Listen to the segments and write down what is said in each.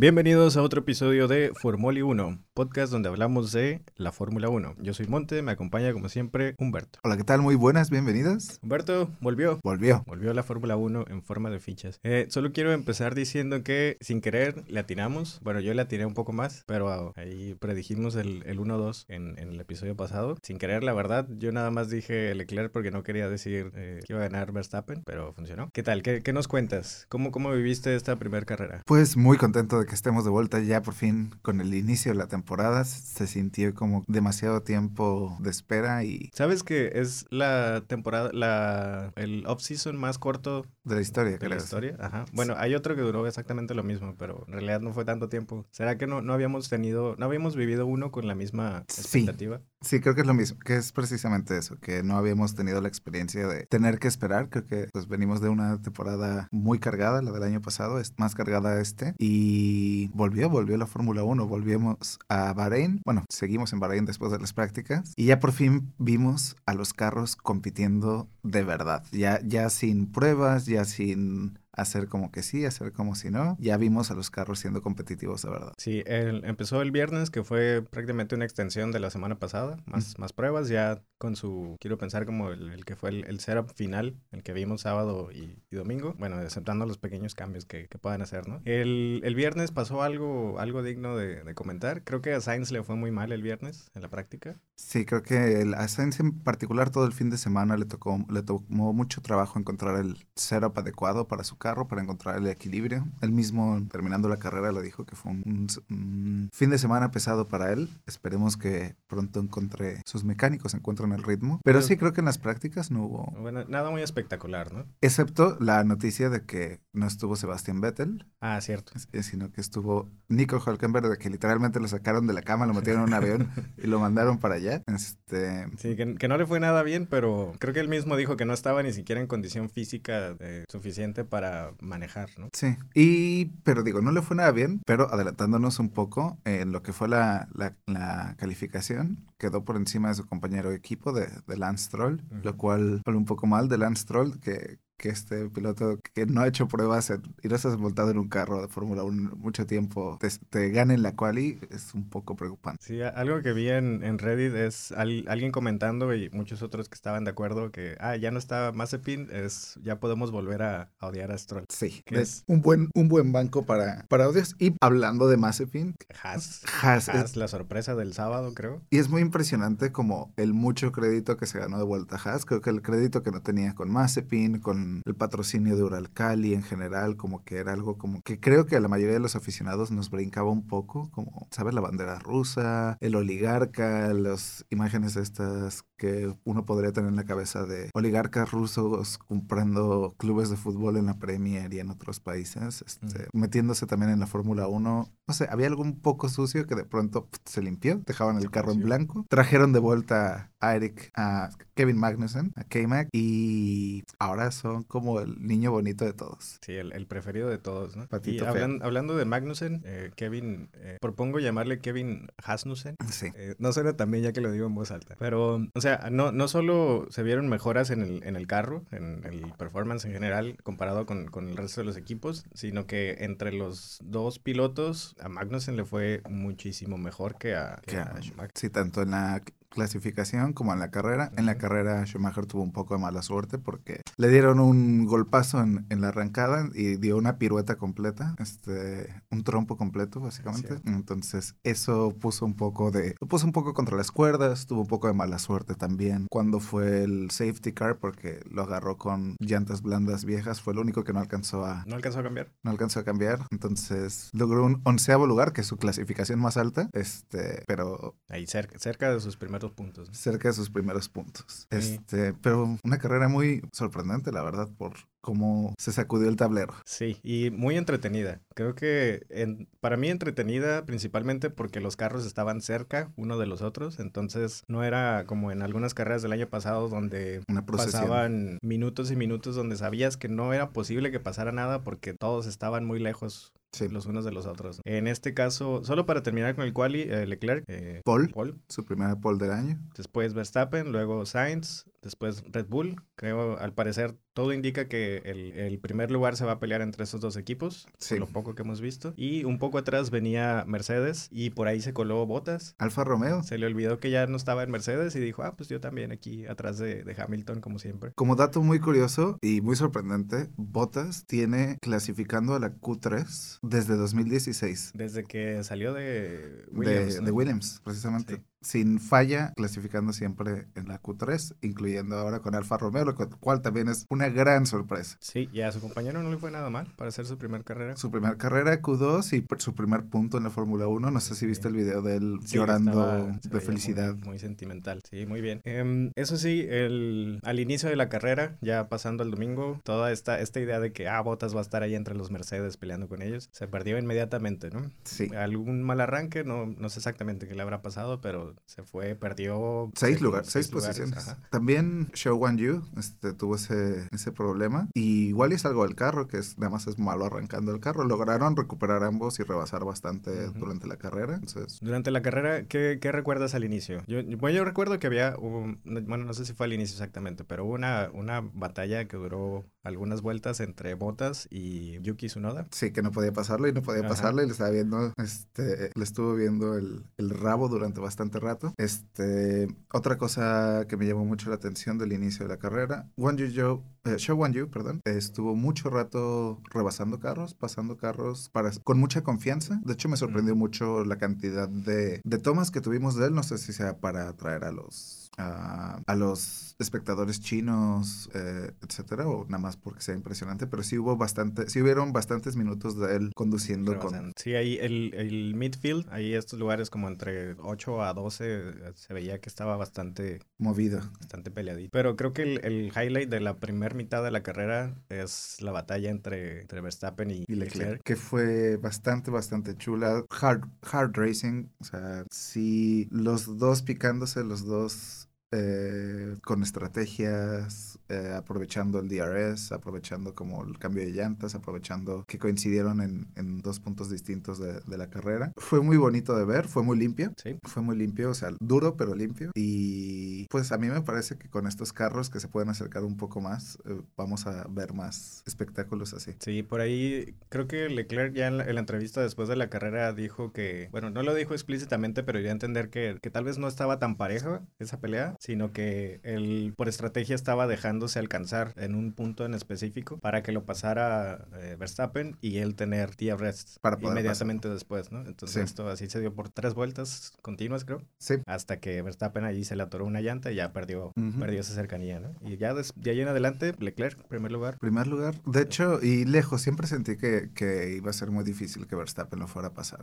Bienvenidos a otro episodio de Formoli 1, podcast donde hablamos de la Fórmula 1. Yo soy Monte, me acompaña como siempre Humberto. Hola, ¿qué tal? Muy buenas, bienvenidas. Humberto, volvió. Volvió. Volvió la Fórmula 1 en forma de fichas. Eh, solo quiero empezar diciendo que sin querer le atinamos. Bueno, yo le atiné un poco más, pero ahí predijimos el, el 1-2 en, en, el episodio pasado. Sin querer, la verdad, yo nada más dije Leclerc porque no quería decir eh, que iba a ganar Verstappen, pero funcionó. ¿Qué tal? ¿Qué, qué nos cuentas? ¿Cómo, ¿Cómo viviste esta primera carrera? Pues muy contento de que estemos de vuelta ya por fin con el inicio de la temporada. Se sintió como demasiado tiempo de espera y... ¿Sabes que es la temporada, la, el off-season más corto de la historia? De la historia, ajá. Bueno, hay otro que duró exactamente lo mismo, pero en realidad no fue tanto tiempo. ¿Será que no, no habíamos tenido, no habíamos vivido uno con la misma expectativa? Sí. Sí, creo que es lo mismo, que es precisamente eso, que no habíamos tenido la experiencia de tener que esperar. Creo que pues venimos de una temporada muy cargada, la del año pasado, es más cargada este, y volvió, volvió la Fórmula 1, volvimos a Bahrein, bueno, seguimos en Bahrein después de las prácticas, y ya por fin vimos a los carros compitiendo de verdad, ya, ya sin pruebas, ya sin hacer como que sí, hacer como si no. Ya vimos a los carros siendo competitivos de verdad. Sí, el, empezó el viernes, que fue prácticamente una extensión de la semana pasada, más, más pruebas, ya con su, quiero pensar como el, el que fue el, el, setup final, el que vimos sábado y, y domingo, bueno, aceptando los pequeños cambios que, que puedan hacer, ¿no? El, el, viernes pasó algo, algo digno de, de, comentar, creo que a Sainz le fue muy mal el viernes en la práctica. Sí, creo que el, a Sainz en particular todo el fin de semana le tocó, le tomó mucho trabajo encontrar el setup adecuado para su carro para encontrar el equilibrio. Él mismo, terminando la carrera, le dijo que fue un, fin de semana pesado para él. Esperemos que pronto encuentre sus mecánicos, encuentren el ritmo. Pero sí creo que en las prácticas no hubo... Bueno, nada muy espectacular, ¿no? Excepto la noticia de que no estuvo Sebastián Vettel. Ah, cierto. Sino que estuvo Nico Hülkenberg, de que literalmente lo sacaron de la cama, lo metieron en un avión y lo mandaron para allá. Este... Sí, que, que, no le fue nada bien, pero creo que él mismo dijo que no estaba ni siquiera en condición física eh, suficiente para manejar, ¿no? Sí, y, pero digo, no le fue nada bien, pero adelantándonos un poco en lo que fue la, la, la calificación, quedó por encima de su compañero de equipo de, de Lance uh -huh. lo cual fue un poco mal de Lance Stroll, que que este piloto que no ha hecho pruebas en, y no estás montado en un carro de Fórmula 1 mucho tiempo te, te gane en la quali es un poco preocupante. Sí, algo que vi en, en Reddit es al, alguien comentando y muchos otros que estaban de acuerdo que, ah, ya no está Mazepin, es, ya podemos volver a, a odiar a Stroll. Sí, es, es, un buen, un buen banco para, para odios. Y hablando de Mazepin, Haas, Haas, Haas es, la sorpresa del sábado, creo. Y es muy impresionante como el mucho crédito que se ganó de vuelta a Haas. Creo que el crédito que no tenía con Mazepin, con el patrocinio de Uralcali en general, como que era algo como que creo que a la mayoría de los aficionados nos brincaba un poco, como, ¿sabes? La bandera rusa, el oligarca, las imágenes estas que uno podría tener en la cabeza de oligarcas rusos comprando clubes de fútbol en la Premier y en otros países, este, mm. metiéndose también en la Fórmula 1. No sé, había algo un poco sucio que de pronto pff, se limpió, dejaban el carro en blanco, trajeron de vuelta a Eric, a Kevin Magnussen, a K-Mac, y ahora son como el niño bonito de todos. Sí, el, el preferido de todos, ¿no? Patito y hablan, hablando de Magnussen, eh, Kevin, eh, propongo llamarle Kevin Hasnussen. Sí. Eh, no suena también ya que lo digo en voz alta. Pero, o sea, no, no solo se vieron mejoras en el, en el carro, en el performance en general, comparado con, con el resto de los equipos, sino que entre los dos pilotos, a Magnussen le fue muchísimo mejor que a, que que a Schumacher. Sí, tanto en la clasificación como en la carrera. En la carrera Schumacher tuvo un poco de mala suerte porque le dieron un golpazo en, en la arrancada y dio una pirueta completa, este, un trompo completo básicamente. Entonces eso puso un poco de, lo puso un poco contra las cuerdas, tuvo un poco de mala suerte también. Cuando fue el safety car porque lo agarró con llantas blandas viejas, fue lo único que no alcanzó a... ¿No alcanzó a cambiar? No alcanzó a cambiar. Entonces logró un onceavo lugar, que es su clasificación más alta, este, pero... Ahí cerca, cerca de sus primeros puntos. ¿no? Cerca de sus primeros puntos. Sí. Este, pero una carrera muy sorprendente, la verdad, por cómo se sacudió el tablero. Sí, y muy entretenida. Creo que en, para mí entretenida principalmente porque los carros estaban cerca uno de los otros, entonces no era como en algunas carreras del año pasado donde pasaban minutos y minutos donde sabías que no era posible que pasara nada porque todos estaban muy lejos Sí. los unos de los otros. En este caso, solo para terminar con el quali, eh, Leclerc. Eh, Paul, Paul, su primera pole del año. Después Verstappen, luego Sainz, después Red Bull. Creo, al parecer, todo indica que el, primer lugar se va a pelear entre esos dos equipos, por lo poco que hemos visto. Y un poco atrás venía Mercedes y por ahí se coló Botas. Alfa Romeo. Se le olvidó que ya no estaba en Mercedes y dijo, ah, pues yo también aquí atrás de, de Hamilton, como siempre. Como dato muy curioso y muy sorprendente, Botas tiene clasificando a la Q3 desde 2016. Desde que salió de Williams. De, Williams, precisamente sin falla, clasificando siempre en la Q3, incluyendo ahora con Alfa Romeo, lo cual también es una gran sorpresa. Sí, y a su compañero no le fue nada mal para hacer su primera carrera. Su primera carrera Q2 y su primer punto en la Fórmula 1. No sé si viste el video de él llorando de felicidad. Muy, sentimental, sí, muy bien. Em, eso sí, el, al inicio de la carrera, ya pasando el domingo, toda esta, esta idea de que, ah, Bottas va a estar ahí entre los Mercedes peleando con ellos, se perdió inmediatamente, ¿no? Sí. Algún mal arranque, no, no sé exactamente qué le habrá pasado, pero se fue, perdió... Seis lugares, seis, posiciones. También Show One You este, tuvo ese, ese problema. Y igual es algo del carro, que es, nada más es malo arrancando el carro. Lograron recuperar ambos y rebasar bastante durante la carrera. Entonces... Durante la carrera, ¿qué, ¿qué, recuerdas al inicio? Yo, bueno, yo recuerdo que había, bueno, no sé si fue al inicio exactamente, pero hubo una, una batalla que duró algunas vueltas entre Botas y Yuki Tsunoda. Sí, que no podía pasarlo y no podía pasarlo y le estaba viendo, este, le estuvo viendo el, el rabo durante bastante rato. Este, otra cosa que me llamó mucho la atención del inicio de la carrera, One Yu eh, Show One Yu, perdón, estuvo mucho rato rebasando carros, pasando carros para, con mucha confianza. De hecho, me sorprendió mucho la cantidad de, de tomas que tuvimos de él. No sé si sea para atraer a los a, los espectadores chinos, eh, etcétera, o nada más porque sea impresionante, pero sí hubo bastante, sí hubieron bastantes minutos de él conduciendo con... Sí, ahí el, el midfield, ahí estos lugares como entre 8 a 12, eh, se veía que estaba bastante... Movido. Bastante peleadito. Pero creo que el, highlight de la primera mitad de la carrera es la batalla entre, entre Verstappen y, Leclerc. Que fue bastante, bastante chula. Hard, hard racing, o sea, sí, los dos picándose, los dos eh, con estrategias, eh, aprovechando el DRS, aprovechando como el cambio de llantas, aprovechando que coincidieron en, en dos puntos distintos de, de, la carrera. Fue muy bonito de ver, fue muy limpio. Sí. Fue muy limpio, o sea, duro pero limpio. Y pues a mí me parece que con estos carros que se pueden acercar un poco más, eh, vamos a ver más espectáculos así. Sí, por ahí creo que Leclerc ya en la, en la, entrevista después de la carrera dijo que, bueno, no lo dijo explícitamente, pero dio a entender que, que tal vez no estaba tan pareja esa pelea sino que él por estrategia estaba dejándose alcanzar en un punto en específico para que lo pasara eh, Verstappen y él tener DRS para inmediatamente después, ¿no? Entonces esto así se dio por tres vueltas continuas, creo. Sí. Hasta que Verstappen allí se le atoró una llanta y ya perdió, perdió esa cercanía, ¿no? Y ya de, ahí en adelante, Leclerc, primer lugar. Primer lugar. De hecho, y lejos, siempre sentí que, que iba a ser muy difícil que Verstappen lo fuera a pasar.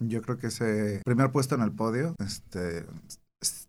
yo creo que ese primer puesto en el podio, este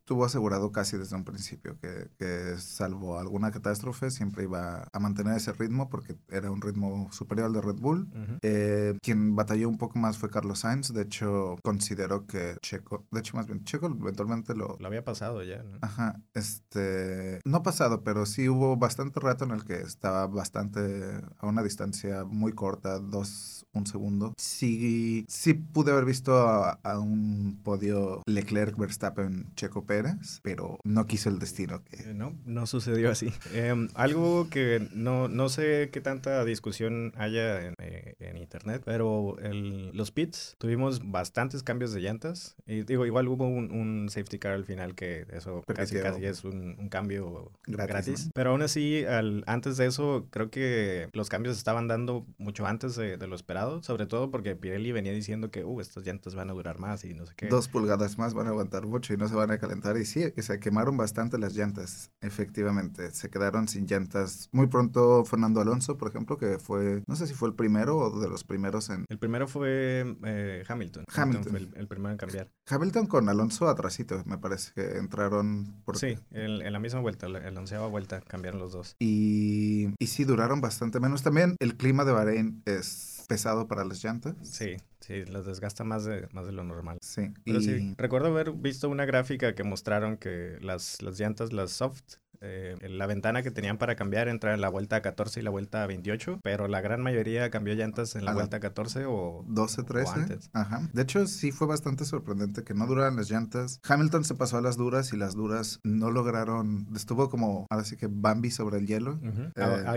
estuvo asegurado casi desde un principio que, que, salvo alguna catástrofe siempre iba a mantener ese ritmo porque era un ritmo superior al de Red Bull. eh, quien batalló un poco más fue Carlos Sainz, de hecho consideró que Checo, de hecho más bien Checo eventualmente lo... Lo había pasado ya, ¿no? Ajá, este, no pasado, pero sí hubo bastante rato en el que estaba bastante a una distancia muy corta, dos, un segundo. Sí, sí pude haber visto a, a un podio Leclerc, Verstappen, Checo Pérez pero no quiso el destino. Que... Eh, no, no sucedió así. Em, algo que no, no sé qué tanta discusión haya en, eh, en internet, pero el, los pits tuvimos bastantes cambios de llantas. Y digo, igual hubo un, un safety car al final que eso casi, casi es un, un cambio gratis. Pero aún así, al, antes de eso, creo que los cambios estaban dando mucho antes de, de, lo esperado, sobre todo porque Pirelli venía diciendo que, uh, estas llantas van a durar más y no sé qué. Dos pulgadas más van a aguantar mucho y no se van a calentar y sí, se quemaron bastante las llantas, efectivamente. Se quedaron sin llantas. Muy pronto Fernando Alonso, por ejemplo, que fue, no sé si fue el primero o de los primeros en... El primero fue eh, Hamilton. Hamilton. el, el, primero en cambiar. Hamilton con Alonso atrasito, me parece que entraron... Por... Sí, en, en, la misma vuelta, en la onceava vuelta cambiaron los dos. Y, y sí, duraron bastante menos. También el clima de Bahrein es pesado para las llantas. Sí, Sí, las desgasta más de, más de lo normal. Sí. Pero y... sí, recuerdo haber visto una gráfica que mostraron que las, las llantas, las soft, eh, la ventana que tenían para cambiar entre la vuelta 14 y la vuelta 28, pero la gran mayoría cambió llantas en la vuelta 14 o 12, 13. Ajá. De hecho, sí fue bastante sorprendente que no duraran las llantas. Hamilton se pasó a las duras y las duras no lograron, estuvo como, ahora sí que Bambi sobre el hielo. Uh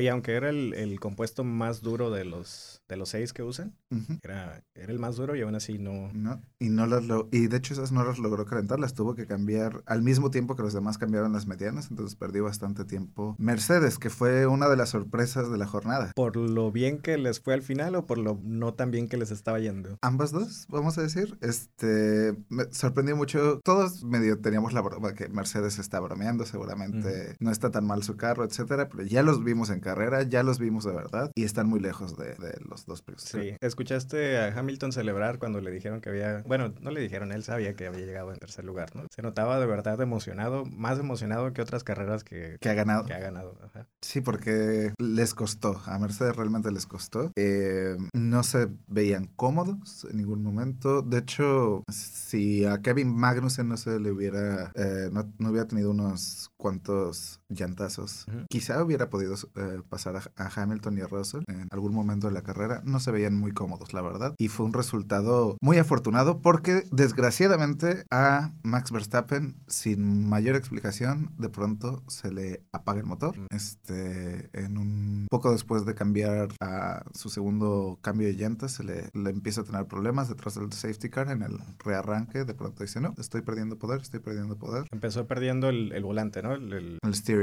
y aunque era el, el, compuesto más duro de los, de los seis que usan, era, era el más duro y aún así no... no y, no las lo, y de hecho esas no las logró calentar, las tuvo que cambiar al mismo tiempo que los demás cambiaron las medianas, entonces perdió bastante tiempo. Mercedes, que fue una de las sorpresas de la jornada. ¿Por lo bien que les fue al final o por lo no tan bien que les estaba yendo? Ambas dos, vamos a decir. Este, me sorprendió mucho. Todos medio teníamos la broma que Mercedes está bromeando, seguramente no está tan mal su carro, etcétera, pero ya los vimos en carrera, ya los vimos de verdad y están muy lejos de, los dos primeros. Sí, escuchaste a Hamilton celebrar cuando le dijeron que había, bueno, no le dijeron, él sabía que había llegado en tercer lugar, ¿no? Se notaba de verdad emocionado, más emocionado que otras carreras que, que ha ganado. Que ha ganado. Sí, porque les costó, a Mercedes realmente les costó. Eh, no se veían cómodos en ningún momento. De hecho, si a Kevin Magnussen no se le hubiera, eh, no, no, hubiera tenido unos cuantos llantazos, quizá hubiera podido eh, pasar a, Hamilton y a Russell en algún momento de la carrera. No se veían muy cómodos, la verdad. Y fue un resultado muy afortunado porque desgraciadamente a Max Verstappen, sin mayor explicación, de pronto se le apaga el motor. Este, en un poco después de cambiar a su segundo cambio de llantas, se le, le empieza a tener problemas detrás del safety car en el rearranque. De pronto dice, no, estoy perdiendo poder, estoy perdiendo poder. Empezó perdiendo el, el volante, ¿no? El, el... steering.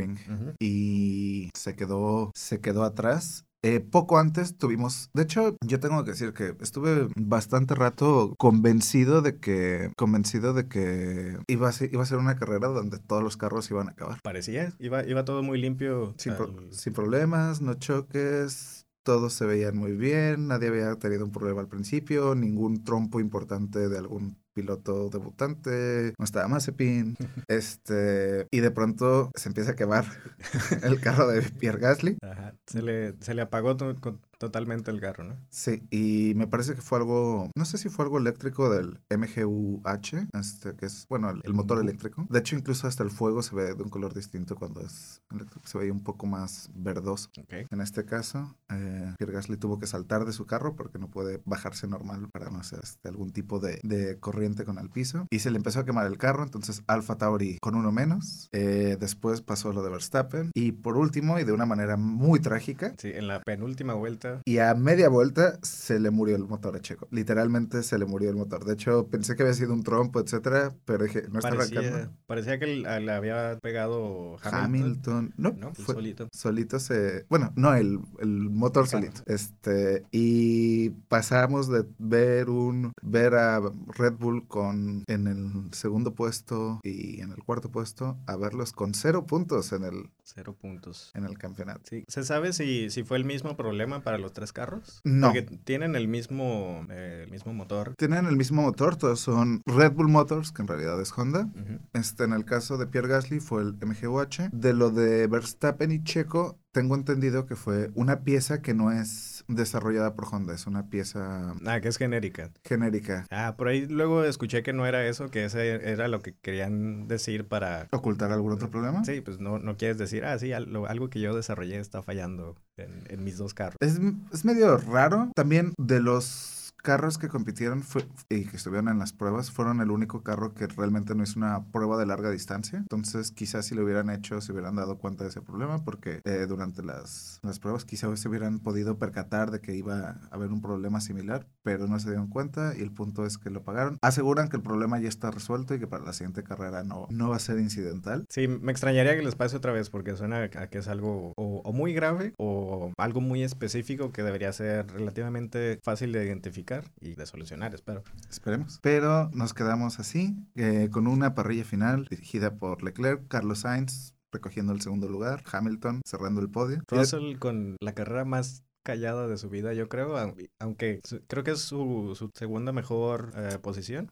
Y se quedó, se quedó atrás eh, poco antes tuvimos, de hecho, yo tengo que decir que estuve bastante rato convencido de que, convencido de que iba a ser, iba a ser una carrera donde todos los carros iban a acabar. Parecía, iba, iba todo muy limpio. Sin, sin problemas, no choques, todos se veían muy bien, nadie había tenido un problema al principio, ningún trompo importante de algún piloto debutante, no estaba Mazepin, este, y de pronto se empieza a quemar el carro de Pierre Gasly. Ajá, se le, se le apagó con totalmente el carro, ¿no? Sí, y me parece que fue algo, no sé si fue algo eléctrico del MGUH, este, que es, bueno, el, motor eléctrico. De hecho, incluso hasta el fuego se ve de un color distinto cuando es eléctrico, se ve un poco más verdoso. En este caso, eh, Pierre Gasly tuvo que saltar de su carro porque no puede bajarse normal para no hacer este, algún tipo de, de, corriente con el piso. Y se le empezó a quemar el carro, entonces Alfa Tauri con uno menos. Eh, después pasó lo de Verstappen. Y por último, y de una manera muy trágica. Sí, en la penúltima vuelta y a media vuelta se le murió el motor a Checo. Literalmente se le murió el motor. De hecho, pensé que había sido un trompo, etcétera, pero dije, no está parecía, arrancando. Parecía que le había pegado Hamilton. Hamilton. No, fue solito. Solito se... Bueno, no, el, el motor solito. Este, y pasamos de ver un... Ver a Red Bull con en el segundo puesto y en el cuarto puesto a verlos con cero puntos en el... Cero puntos. En el campeonato. Sí. ¿Se sabe si, si fue el mismo problema para los tres carros? No. Porque tienen el mismo, eh, el mismo motor. Tienen el mismo motor, todos son Red Bull Motors, que en realidad es Honda. Este, en el caso de Pierre Gasly fue el MGUH. De lo de Verstappen y Checo, tengo entendido que fue una pieza que no es desarrollada por Honda, es una pieza... Ah, que es genérica. Genérica. Ah, por ahí luego escuché que no era eso, que ese era lo que querían decir para... ¿Ocultar algún otro problema? Sí, pues no, no quieres decir, ah, sí, algo, algo que yo desarrollé está fallando en, en mis dos carros. Es, es medio raro. También de los carros que compitieron y que estuvieron en las pruebas fueron el único carro que realmente no es una prueba de larga distancia. Entonces, quizás si lo hubieran hecho, se hubieran dado cuenta de ese problema, porque eh, durante las, las pruebas quizás se hubieran podido percatar de que iba a haber un problema similar, pero no se dieron cuenta y el punto es que lo pagaron. Aseguran que el problema ya está resuelto y que para la siguiente carrera no, no va a ser incidental. Sí, me extrañaría que les pase otra vez, porque suena a que es algo o muy grave o algo muy específico que debería ser relativamente fácil de identificar y de solucionar, espero. Esperemos. Pero nos quedamos así, eh, con una parrilla final dirigida por Leclerc, Carlos Sainz recogiendo el segundo lugar, Hamilton cerrando el podio. Russell con la carrera más callada de su vida, yo creo, aunque creo que es su, su segunda mejor eh, posición.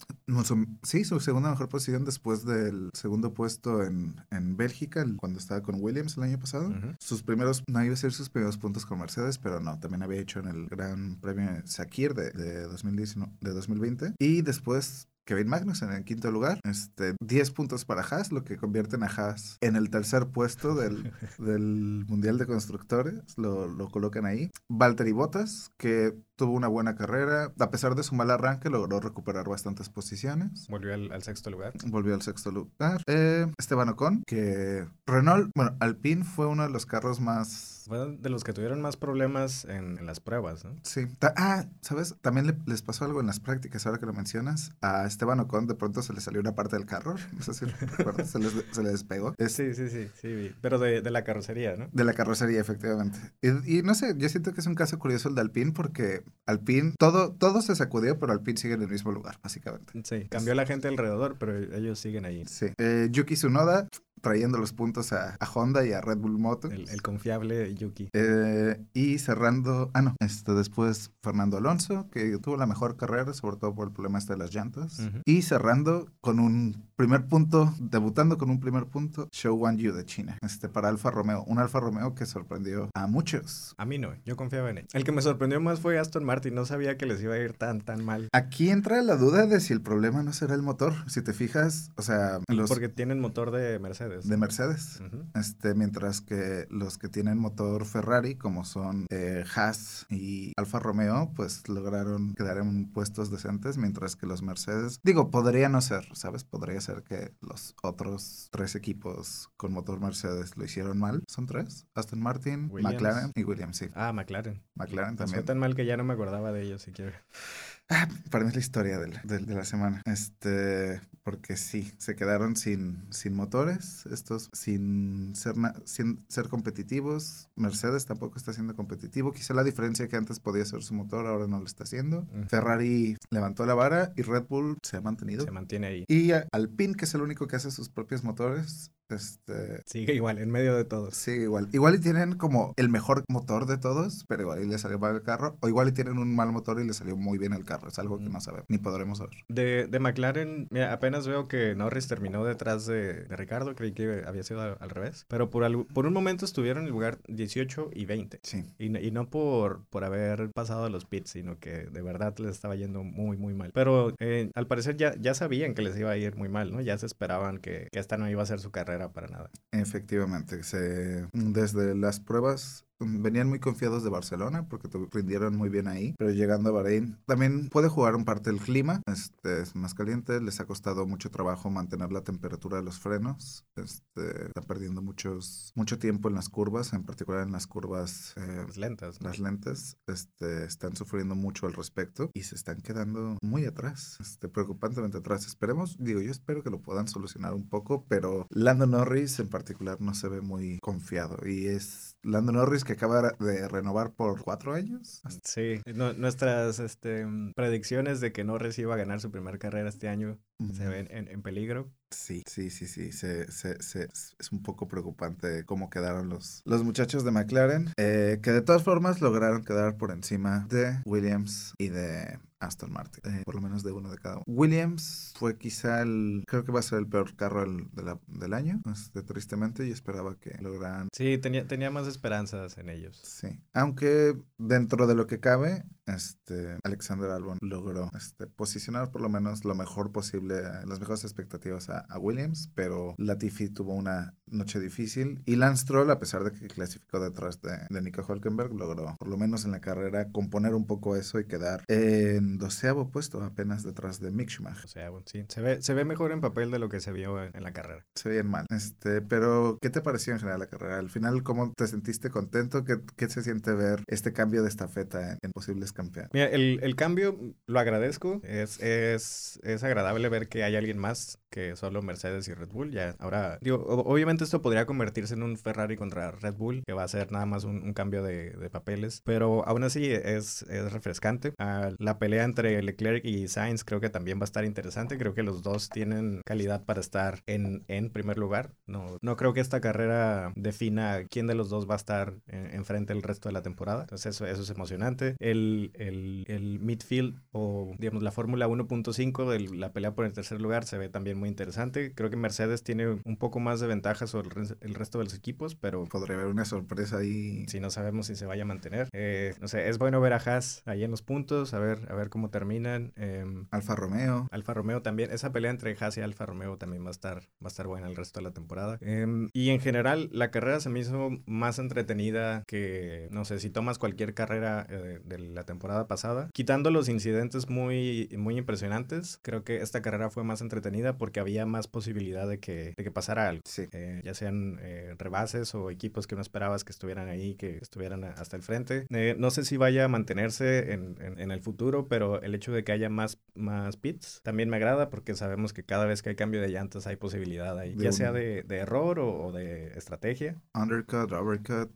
sí, su segunda mejor posición después del segundo puesto en, en Bélgica, cuando estaba con Williams el año pasado. Sus primeros, no iba a ser sus primeros puntos con Mercedes, pero no, también había hecho en el Gran Premio Sakir de, de, 2019, de 2020. Y después Kevin Magnussen en quinto lugar. Este, 10 puntos para Haas, lo que convierte a Haas en el tercer puesto del, del Mundial de Constructores. Lo, lo colocan ahí. Valtteri Bottas, que tuvo una buena carrera. A pesar de su mal arranque, logró recuperar bastantes posiciones. Volvió al, sexto lugar. Volvió al sexto lugar. Eh, Esteban Ocon, que Renault, bueno, Alpine fue uno de los carros más fue de los que tuvieron más problemas en, las pruebas, ¿no? Sí. ah, ¿sabes? También les pasó algo en las prácticas, ahora que lo mencionas. A Esteban Ocon de pronto se le salió una parte del carro. No sé si recuerdas, se, se, le despegó. Sí, sí, sí, sí. Pero de, de, la carrocería, ¿no? De la carrocería, efectivamente. Y, no sé, yo siento que es un caso curioso el de Alpine porque Alpine, todo, todo se sacudió, pero Alpine sigue en el mismo lugar, básicamente. Sí, cambió la gente alrededor, pero ellos siguen ahí. Sí. Eh, Yuki Tsunoda trayendo los puntos a, Honda y a Red Bull Motors. El, confiable Yuki. Eh, y cerrando, ah, no, este, después Fernando Alonso, que tuvo la mejor carrera, sobre todo por el problema este de las llantas. Y cerrando con un primer punto, debutando con un primer punto, Show One Yu de China, este, para Alfa Romeo. Un Alfa Romeo que sorprendió a muchos. A mí no, yo confiaba en él. El que me sorprendió más fue Aston Martin, no sabía que les iba a ir tan, tan mal. Aquí entra la duda de si el problema no será el motor. Si te fijas, o sea... Los... Porque tienen motor de Mercedes. De Mercedes. este, mientras que los que tienen motor Ferrari, como son eh, Haas y Alfa Romeo, pues lograron quedar en puestos decentes, mientras que los Mercedes, digo, podría no ser, ¿sabes? Podría ser que los otros tres equipos con motor Mercedes lo hicieron mal. Son tres: Aston Martin, McLaren y Williams, sí. Ah, McLaren. McLaren también. Fue tan mal que ya no me acordaba de ellos siquiera. Ah, para mí es la historia de la, de, la, semana. Este, porque sí, se quedaron sin, sin motores, estos sin ser, sin ser competitivos. Mercedes tampoco está siendo competitivo. Quizá la diferencia que antes podía ser su motor, ahora no lo está haciendo. Ferrari levantó la vara y Red Bull se ha mantenido. Se mantiene ahí. Y Alpine, que es el único que hace sus propios motores, este... Sigue igual, en medio de todos. Sigue igual. Igual y tienen como el mejor motor de todos, pero igual y le salió mal el carro. O igual y tienen un mal motor y le salió muy bien el carro. Es algo que no sabemos, ni podremos saber. De, de McLaren, mira, apenas veo que Norris terminó detrás de, de Ricardo. Creí que había sido al, revés. Pero por, por un momento estuvieron en el lugar 18 y 20. Sí. Y, y, no por, por haber pasado a los pits, sino que de verdad les estaba yendo muy, muy mal. Pero eh, al parecer ya, ya sabían que les iba a ir muy mal, ¿no? Ya se esperaban que, que esta no iba a ser su carrera para nada. Efectivamente, se, desde las pruebas venían muy confiados de Barcelona porque rindieron muy bien ahí, pero llegando a Bahrein también puede jugar un parte del clima, este es más caliente, les ha costado mucho trabajo mantener la temperatura de los frenos, este, están perdiendo muchos mucho tiempo en las curvas, en particular en las curvas eh, las lentas, las lentas, este están sufriendo mucho al respecto y se están quedando muy atrás, este preocupantemente atrás. Esperemos, digo, yo espero que lo puedan solucionar un poco, pero Lando Norris en particular no se ve muy confiado y es Lando Norris que acaba de renovar por cuatro años. Sí, nuestras este, predicciones de que no reciba a ganar su primera carrera este año se ven en, peligro. Sí, sí, sí, sí. Se, se, se, es un poco preocupante cómo quedaron los, los muchachos de McLaren, eh, que de todas formas lograron quedar por encima de Williams y de Aston Martin, eh, por lo menos de uno de cada uno. Williams fue quizá el, creo que va a ser el peor carro del año, este, tristemente, y esperaba que lograran. Sí, tenía, tenía más esperanzas en ellos. Sí, aunque dentro de lo que cabe, este, Alexander Albon logró este, posicionar por lo menos lo mejor posible, las mejores expectativas a, Williams, pero Latifi tuvo una noche difícil y Lance Stroll, a pesar de que clasificó detrás de, de Nico Hulkenberg, logró por lo menos en la carrera componer un poco eso y quedar en doceavo puesto apenas detrás de Mick Schumacher. O sea, sí, se ve, se ve mejor en papel de lo que se vio en, la carrera. Se veía mal. Este, pero, ¿qué te pareció en general la carrera? Al final, ¿cómo te sentiste contento? ¿Qué, qué se siente ver este cambio de estafeta en, en posibles campeón. Mira, el, el, cambio lo agradezco. Es, es, es agradable ver que hay alguien más que solo Mercedes y Red Bull. Ya, ahora, digo, obviamente esto podría convertirse en un Ferrari contra Red Bull, que va a ser nada más un, un cambio de, de, papeles. Pero aún así es, es refrescante. Uh, la pelea entre Leclerc y Sainz creo que también va a estar interesante. Creo que los dos tienen calidad para estar en, en primer lugar. No, no creo que esta carrera defina quién de los dos va a estar enfrente el resto de la temporada. Entonces eso, eso es emocionante. El, el, el midfield o digamos la Fórmula 1.5 de la pelea por el tercer lugar se ve también muy interesante. Creo que Mercedes tiene un poco más de ventaja sobre el, resto de los equipos, pero... Podría haber una sorpresa ahí. Si no sabemos si se vaya a mantener. Eh, no sé, es bueno ver a Haas ahí en los puntos, a ver, a ver cómo terminan. Eh, Alfa Romeo. Alfa Romeo también esa pelea entre Haas y Alfa Romeo también va a estar, va a estar buena el resto de la temporada. Em, y en general, la carrera se me hizo más entretenida que, no sé, si tomas cualquier carrera eh, de la temporada pasada, quitando los incidentes muy, muy impresionantes, creo que esta carrera fue más entretenida porque había más posibilidad de que, de que pasara algo. Sí. Eh, ya sean eh, rebases o equipos que no esperabas que estuvieran ahí, que estuvieran hasta el frente. no sé si vaya a mantenerse en, en, el futuro, pero el hecho de que haya más, más pits también me agrada porque sabemos que cada vez que hay cambio de llantas hay posibilidad ahí, ya sea de, de error o, de estrategia. Undercut, overcut.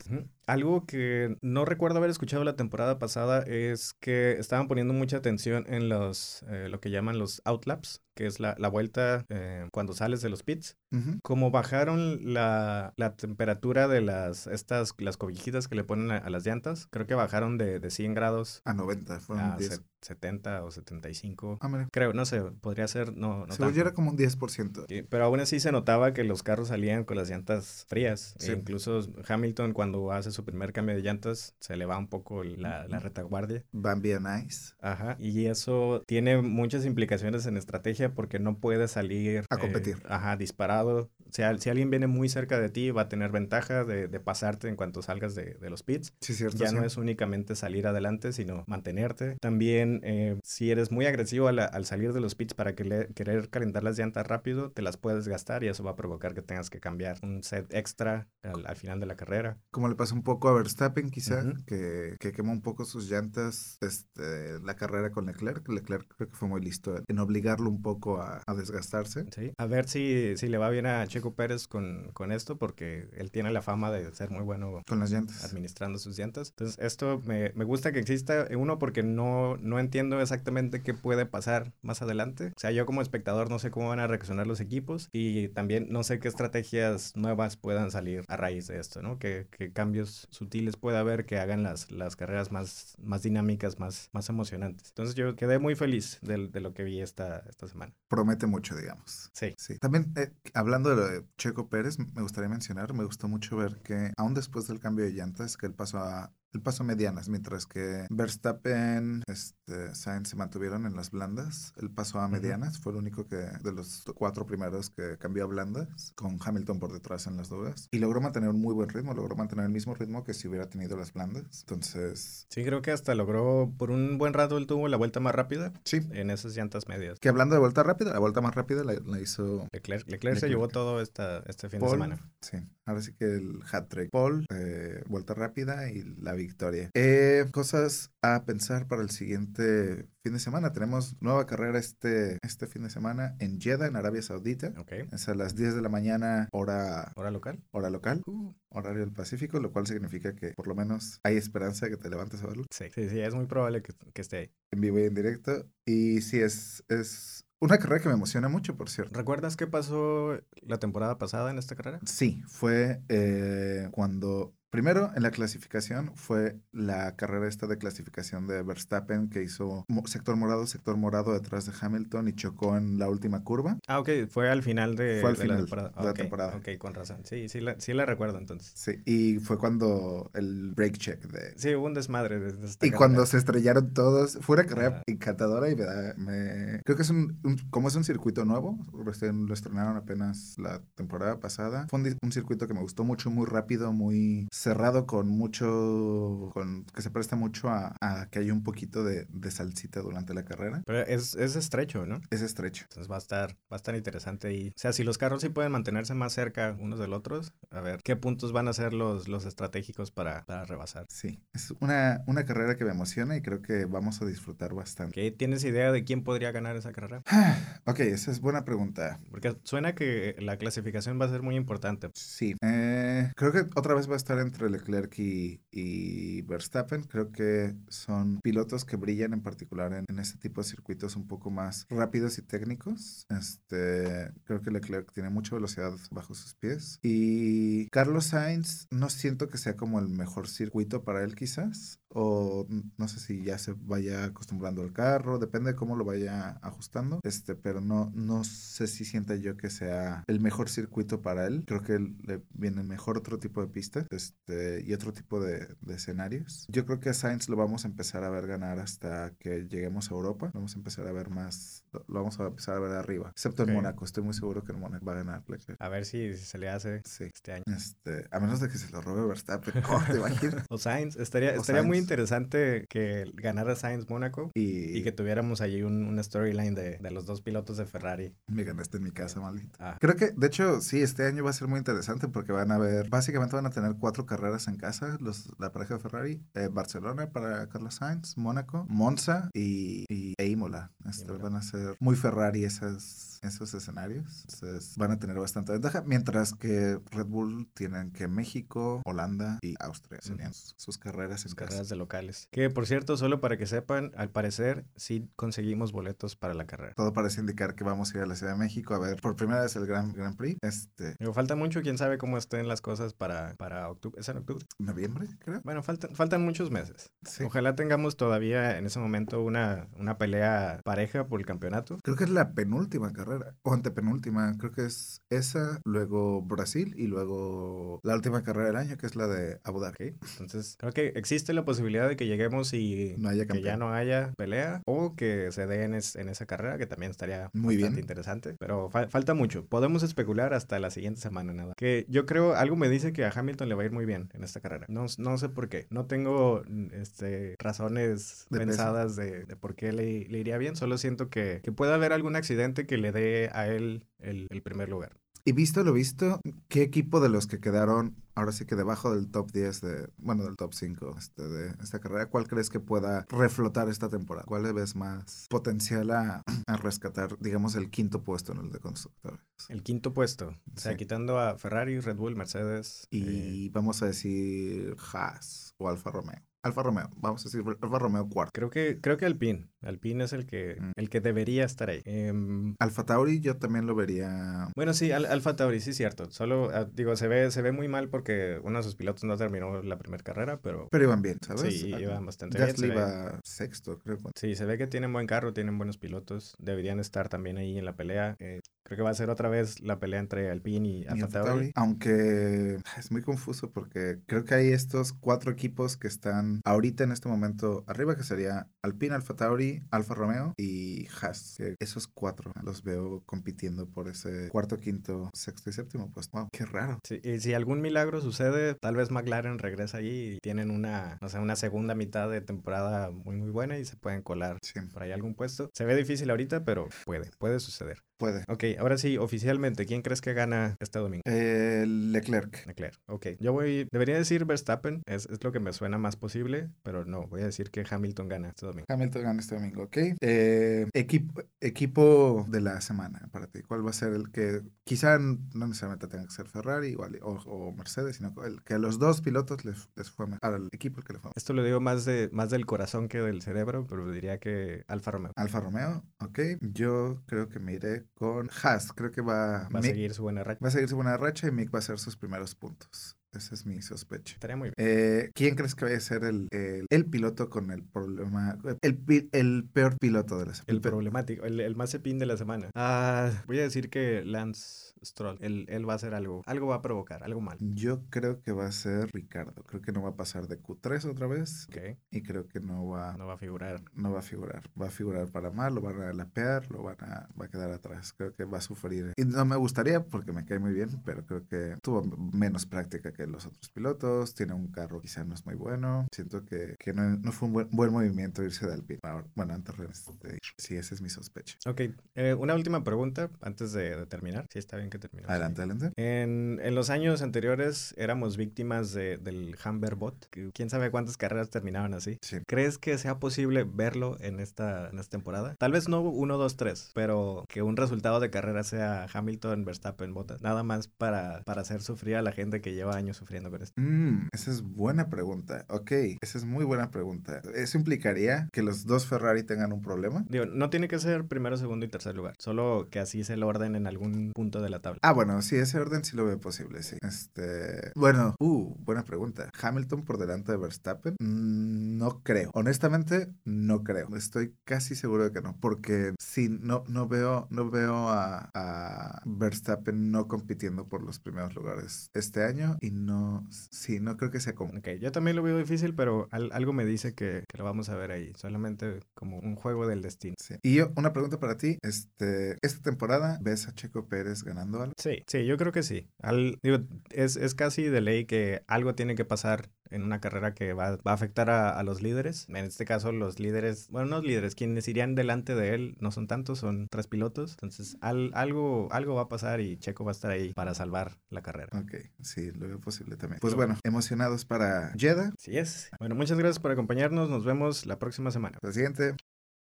Algo que no recuerdo haber escuchado la temporada pasada es que estaban poniendo mucha atención en los, eh, lo que llaman los outlaps, que es la, la vuelta eh, cuando sales de los pits. Como bajaron la, la, temperatura de las, estas, las cobijitas que le ponen a, las llantas, creo que bajaron de, de 100 grados. A 90, fueron 10. 70 o 75. Ah, creo, no sé, podría ser, no, no Según era como un 10%. pero aún así se notaba que los carros salían con las llantas frías. E incluso Hamilton cuando hace su primer cambio de llantas se le va un poco la, la retaguardia. Van bien nice. Ajá, y eso tiene muchas implicaciones en estrategia porque no puede salir... A competir. Eh, ajá, disparado. Sea, si alguien viene muy cerca de ti, va a tener ventaja de, de pasarte en cuanto salgas de, de los pits. Sí, cierto. Ya no es únicamente salir adelante, sino mantenerte. También, eh, si eres muy agresivo al, al, salir de los pits para que querer calentar las llantas rápido, te las puedes gastar y eso va a provocar que tengas que cambiar un set extra al, al final de la carrera. Como le pasa un poco a Verstappen, quizá, que, que quemó un poco sus llantas este, la carrera con Leclerc. Leclerc creo que fue muy listo en obligarlo un poco a, a desgastarse. Sí, a ver si, si le va bien a Checo Pérez con, con, esto, porque él tiene la fama de ser muy bueno con las llantas. Administrando sus llantas. Entonces, esto me, me gusta que exista, uno, porque no, no entiendo exactamente qué puede pasar más adelante. O sea, yo como espectador no sé cómo van a reaccionar los equipos y también no sé qué estrategias nuevas puedan salir a raíz de esto, ¿no? Qué, qué cambios sutiles puede haber que hagan las, las carreras más, más dinámicas, más, más emocionantes. Entonces, yo quedé muy feliz de, de lo que vi esta, esta semana. Promete mucho, digamos. Sí. Sí. También, eh, hablando de lo Checo Pérez, me gustaría mencionar, me gustó mucho ver que aún después del cambio de llantas, que él pasó a el paso medianas, mientras que Verstappen, este, Sainz se mantuvieron en las blandas. El paso a medianas fue el único que de los cuatro primeros que cambió a blandas, con Hamilton por detrás en las dudas. Y logró mantener un muy buen ritmo, logró mantener el mismo ritmo que si hubiera tenido las blandas. Entonces... Sí, creo que hasta logró, por un buen rato él tuvo la vuelta más rápida. Sí. En esas llantas medias. Que hablando de vuelta rápida, la vuelta más rápida la, hizo... Leclerc. Leclerc, se llevó todo esta, este fin de semana. Sí, ahora sí que el hat-trick. Paul, eh, vuelta rápida y la victoria. Eh, cosas a pensar para el siguiente fin de semana. Tenemos nueva carrera este, este fin de semana en Jeddah, en Arabia Saudita. Okay. Es a las 10 de la mañana, hora... ¿Hora local? Hora local. Uh. Horario del Pacífico, lo cual significa que por lo menos hay esperanza de que te levantes a verlo. Sí, sí, sí, es muy probable que, que esté ahí. En vivo y en directo. Y sí, es, es una carrera que me emociona mucho, por cierto. ¿Recuerdas qué pasó la temporada pasada en esta carrera? Sí, fue eh, cuando Primero, en la clasificación fue la carrera esta de clasificación de Verstappen que hizo sector morado, sector morado detrás de Hamilton y chocó en la última curva. Ah, ok, fue al final de, fue al final la temporada. De la temporada. Ok, con razón. Sí, sí la, sí la recuerdo entonces. Sí, y fue cuando el break check de... Sí, hubo un desmadre. De esta y cuando se estrellaron todos, fue una carrera encantadora y me da... Me... Creo que es un, como es un circuito nuevo, lo estrenaron apenas la temporada pasada, fue un, un circuito que me gustó mucho, muy rápido, muy cerrado con mucho, con que se presta mucho a, que haya un poquito de, salsita durante la carrera. Pero es, es, estrecho, ¿no? Es estrecho. Entonces va a estar, va a estar interesante y, o sea, si los carros sí pueden mantenerse más cerca unos del otro, a ver, ¿qué puntos van a ser los, los estratégicos para, para rebasar? Sí, es una, una carrera que me emociona y creo que vamos a disfrutar bastante. ¿Tienes idea de quién podría ganar esa carrera? ok, esa es buena pregunta. Porque suena que la clasificación va a ser muy importante. Sí, eh, creo que otra vez va a estar entre Leclerc y, Verstappen. Creo que son pilotos que brillan en particular en, este tipo de circuitos un poco más rápidos y técnicos. Este, creo que Leclerc tiene mucha velocidad bajo sus pies. Y Carlos Sainz no siento que sea como el mejor circuito para él quizás. O no sé si ya se vaya acostumbrando al carro, depende de cómo lo vaya ajustando, este, pero no, no sé si sienta yo que sea el mejor circuito para él. Creo que le viene mejor otro tipo de pista este, y otro tipo de, escenarios. Yo creo que a Sainz lo vamos a empezar a ver ganar hasta que lleguemos a Europa. Vamos a empezar a ver más, lo vamos a empezar a ver arriba, excepto en Mónaco. Estoy muy seguro que en Mónaco va a ganar A ver si, se le hace este año. Este, a menos de que se lo robe Verstappen. o Sainz. Estaría, estaría muy interesante que ganara Sainz Mónaco y, que tuviéramos allí un, una storyline de, de, los dos pilotos de Ferrari. Me ganaste en mi casa, maldito. Ah. Creo que, de hecho, sí, este año va a ser muy interesante porque van a ver, básicamente van a tener cuatro carreras en casa, los, la pareja de Ferrari, eh, Barcelona para Carlos Sainz, Mónaco, Monza y, y e Imola. Este, van a ser muy Ferrari esas, esos escenarios. Entonces van a tener bastante ventaja, mientras que Red Bull tienen que México, Holanda y Austria serían sus carreras en carreras de locales. Que por cierto, solo para que sepan, al parecer sí conseguimos boletos para la carrera. Todo parece indicar que vamos a ir a la Ciudad de México a ver por primera vez el Gran, Grand Prix. Este... Pero falta mucho, quién sabe cómo estén las cosas para, para octubre. ¿Es en octubre? Noviembre, creo. Bueno, faltan, faltan muchos meses. Ojalá tengamos todavía en ese momento una, una pelea pareja por el campeonato. Creo que es la penúltima carrera, o antepenúltima. Creo que es esa, luego Brasil y luego la última carrera del año, que es la de Abu Dhabi. Entonces, creo que existe la posibilidad de que lleguemos y que ya no haya pelea o que se dé en, esa carrera, que también estaría muy bastante bien. interesante. Pero falta mucho. Podemos especular hasta la siguiente semana, nada. Que yo creo, algo me dice que a Hamilton le va a ir muy bien en esta carrera. No, no sé por qué. No tengo este, razones pensadas de, por qué le, iría bien. Solo siento que, puede haber algún accidente que le dé a él el primer lugar. Y visto lo visto, ¿qué equipo de los que quedaron ahora sí que debajo del top 10 de, bueno, del top 5 este, de esta carrera, ¿cuál crees que pueda reflotar esta temporada? ¿Cuál le ves más potencial a, rescatar, digamos, el quinto puesto en el de constructores? El quinto puesto, o sea, quitando a Ferrari, Red Bull, Mercedes. Y eh, vamos a decir Haas o Alfa Romeo. Alfa Romeo, vamos a decir Alfa Romeo cuarto. Creo que, creo que Alpine. Alpine es el que, mm. el que debería estar ahí. Em, Alfa Tauri yo también lo vería. Bueno, sí, Alfa Tauri, sí, cierto. Solo, ah, digo, se ve, se ve muy mal porque uno de sus pilotos no terminó la primera carrera, pero... Pero iban bien, ¿sabes? Sí, iban bastante Gasly bien. iba sexto, creo. Sí, se ve que tienen buen carro, tienen buenos pilotos. Deberían estar también ahí en la pelea. Eh, creo que va a ser otra vez la pelea entre Alpine y Alfa Tauri. Aunque es muy confuso porque creo que hay estos cuatro equipos que están ahorita en este momento arriba, que sería Alpine, Alfa Tauri, Alfa Romeo y Haas. esos cuatro los veo compitiendo por ese cuarto, quinto, sexto y séptimo. Pues wow, qué raro. Sí, y si algún milagro sucede, tal vez McLaren regresa allí y tienen una, no sé, una segunda mitad de temporada muy, muy buena y se pueden colar por ahí algún puesto. Se ve difícil ahorita, pero puede, puede suceder. Puede. Ok, ahora sí, oficialmente, ¿quién crees que gana este domingo? Eh, Leclerc. Leclerc, ok. Yo voy, debería decir Verstappen, es, es, lo que me suena más posible, pero no, voy a decir que Hamilton gana este domingo. Hamilton gana este domingo, ok. Eh, equipo, equipo de la semana para ti, ¿cuál va a ser el que quizá no necesariamente tenga que ser Ferrari igual, o, Mercedes, sino el que a los dos pilotos les, les fue al equipo el que le fue Esto lo digo más, de, más del corazón que del cerebro, pero diría que Alfa Romeo. Alfa Romeo, ok. Yo creo que me iré con Haas. Creo que va, va a seguir su buena racha. Va a seguir su buena racha y Mick va a hacer sus primeros puntos. Esa es mi sospecha. Estaría muy bien. Eh, ¿Quién crees que vaya a ser el, el, piloto con el problema, el, el, peor piloto de la semana? El problemático, el, el más epín de la semana. Ah, voy a decir que Lance Stroll. Él, él, va a hacer algo. Algo va a provocar, algo mal. Yo creo que va a ser Ricardo. Creo que no va a pasar de Q3 otra vez. Ok. Y creo que no va... No va a figurar. No va a figurar. Va a figurar para mal, lo van a lapear, lo van a... Va a quedar atrás. Creo que va a sufrir. Y no me gustaría porque me cae muy bien, pero creo que tuvo menos práctica que los otros pilotos. Tiene un carro quizá no es muy bueno. Siento que, que no, no, fue un buen, buen, movimiento irse de Alpine. Bueno, antes de... Sí, esa es mi sospecha. Ok. Eh, una última pregunta antes de, de terminar. Si está bien que termine. Adelante, adelante. En, en, los años anteriores éramos víctimas de, del Humberbot. Quién sabe cuántas carreras terminaban así. ¿Crees que sea posible verlo en esta, en esta temporada? Tal vez no 1, 2, 3, pero que un resultado de carrera sea Hamilton, Verstappen, Bottas. Nada más para, para hacer sufrir a la gente que lleva años años sufriendo con esto. Mm, esa es buena pregunta. Ok, esa es muy buena pregunta. ¿Eso implicaría que los dos Ferrari tengan un problema? Digo, no tiene que ser primero, segundo y tercer lugar, solo que así se el orden en algún punto de la tabla. Ah, bueno, sí, ese orden sí lo veo posible, sí. Este, bueno, uh, buena pregunta. Hamilton por delante de Verstappen? Mm, no creo. Honestamente, no creo. Estoy casi seguro de que no, porque sí, no, no veo, no veo a, a Verstappen no compitiendo por los primeros lugares este año y no, sí, no creo que sea como. Ok, yo también lo veo difícil, pero algo me dice que, que, lo vamos a ver ahí, solamente como un juego del destino. Sí. Y yo, una pregunta para ti, este, esta temporada, ¿ves a Checo Pérez ganando algo? Sí, sí, yo creo que sí. Al, digo, es, es casi de ley que algo tiene que pasar en una carrera que va, va a afectar a, a, los líderes. En este caso, los líderes, bueno, no los líderes, quienes irían delante de él no son tantos, son tres pilotos. Entonces, al, algo, algo va a pasar y Checo va a estar ahí para salvar la carrera. Ok, sí, lo veo posible también. Pues bueno, emocionados para Jeddah. Sí es. Bueno, muchas gracias por acompañarnos. Nos vemos la próxima semana. La siguiente.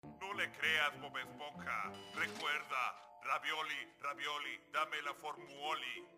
No le creas, Bob Esponja. Recuerda, ravioli, ravioli, dame la formuoli.